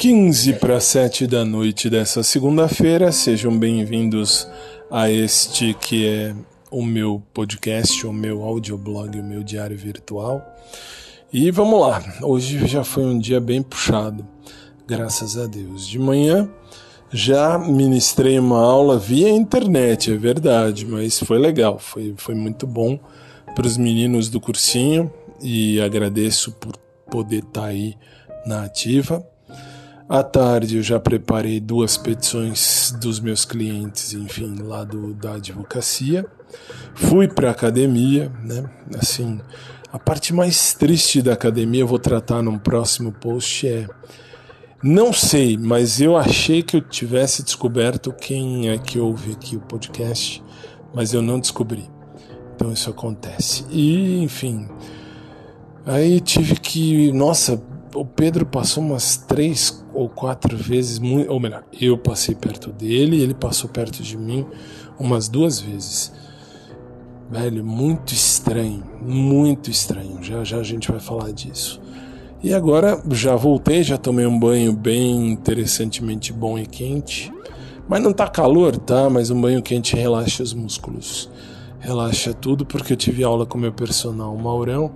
15 para 7 da noite dessa segunda-feira. Sejam bem-vindos a este que é o meu podcast, o meu audioblog, o meu diário virtual. E vamos lá, hoje já foi um dia bem puxado, graças a Deus. De manhã já ministrei uma aula via internet, é verdade, mas foi legal, foi, foi muito bom para os meninos do cursinho e agradeço por poder estar tá aí na ativa. À tarde eu já preparei duas petições dos meus clientes, enfim, lá do, da advocacia. Fui para a academia, né? Assim, a parte mais triste da academia eu vou tratar num próximo post é não sei, mas eu achei que eu tivesse descoberto quem é que ouve aqui o podcast, mas eu não descobri. Então isso acontece. E, enfim, aí tive que, nossa, o Pedro passou umas três ou quatro vezes, ou melhor, eu passei perto dele, ele passou perto de mim umas duas vezes. Velho, muito estranho, muito estranho. Já já a gente vai falar disso. E agora já voltei, já tomei um banho bem interessantemente bom e quente. Mas não tá calor, tá? Mas um banho quente relaxa os músculos. Relaxa tudo porque eu tive aula com meu personal Maurão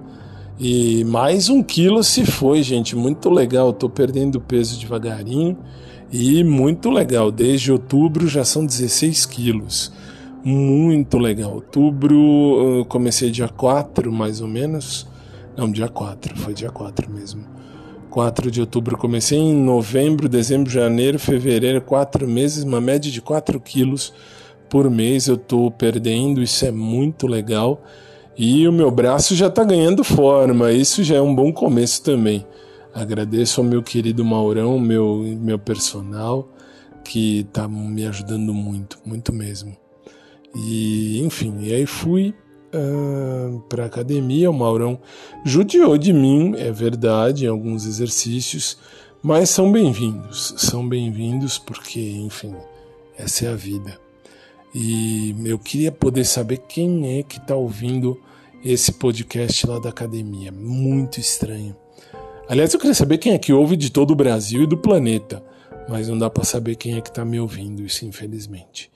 e mais um quilo se foi, gente. Muito legal. Tô perdendo peso devagarinho. E muito legal. Desde outubro já são 16 quilos. Muito legal. Outubro, comecei dia 4, mais ou menos. Não, dia 4. Foi dia 4 mesmo. 4 de outubro comecei em novembro, dezembro, janeiro, fevereiro, quatro meses, uma média de 4 quilos por mês eu tô perdendo, isso é muito legal. E o meu braço já está ganhando forma, isso já é um bom começo também. Agradeço ao meu querido Maurão, meu, meu personal, que está me ajudando muito, muito mesmo. E enfim, e aí fui uh, para academia. O Maurão judiou de mim, é verdade, em alguns exercícios, mas são bem-vindos, são bem-vindos porque, enfim, essa é a vida. E eu queria poder saber quem é que está ouvindo esse podcast lá da academia. Muito estranho. Aliás, eu queria saber quem é que ouve de todo o Brasil e do planeta, mas não dá para saber quem é que está me ouvindo, isso infelizmente.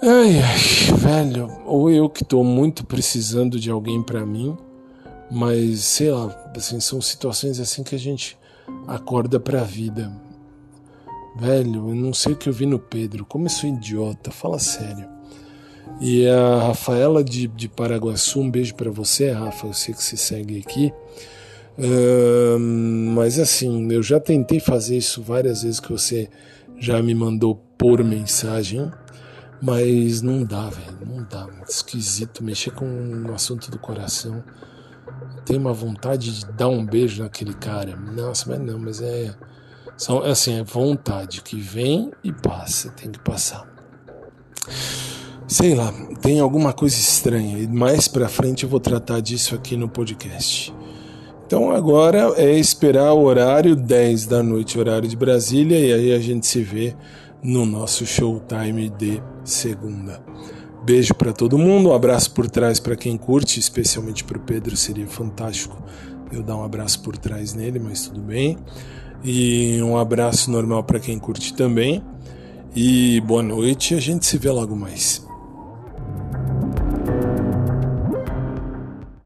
Ai, ai, velho, ou eu que estou muito precisando de alguém para mim, mas sei lá, assim, são situações assim que a gente acorda para a vida. Velho, eu não sei o que eu vi no Pedro. Como eu sou idiota, fala sério. E a Rafaela de, de Paraguaçu, um beijo para você, Rafa. Eu sei que você segue aqui. Mas assim, eu já tentei fazer isso várias vezes que você já me mandou por mensagem, mas não dá, velho. Não dá. Muito esquisito mexer com um assunto do coração. Tem uma vontade de dar um beijo naquele cara. Nossa, mas não, mas é são assim, é vontade que vem e passa, tem que passar. Sei lá, tem alguma coisa estranha e mais para frente eu vou tratar disso aqui no podcast. Então agora é esperar o horário 10 da noite, horário de Brasília, e aí a gente se vê no nosso showtime de segunda. Beijo para todo mundo, um abraço por trás para quem curte, especialmente para o Pedro, seria fantástico eu dar um abraço por trás nele, mas tudo bem. E um abraço normal para quem curte também. E boa noite, a gente se vê logo mais.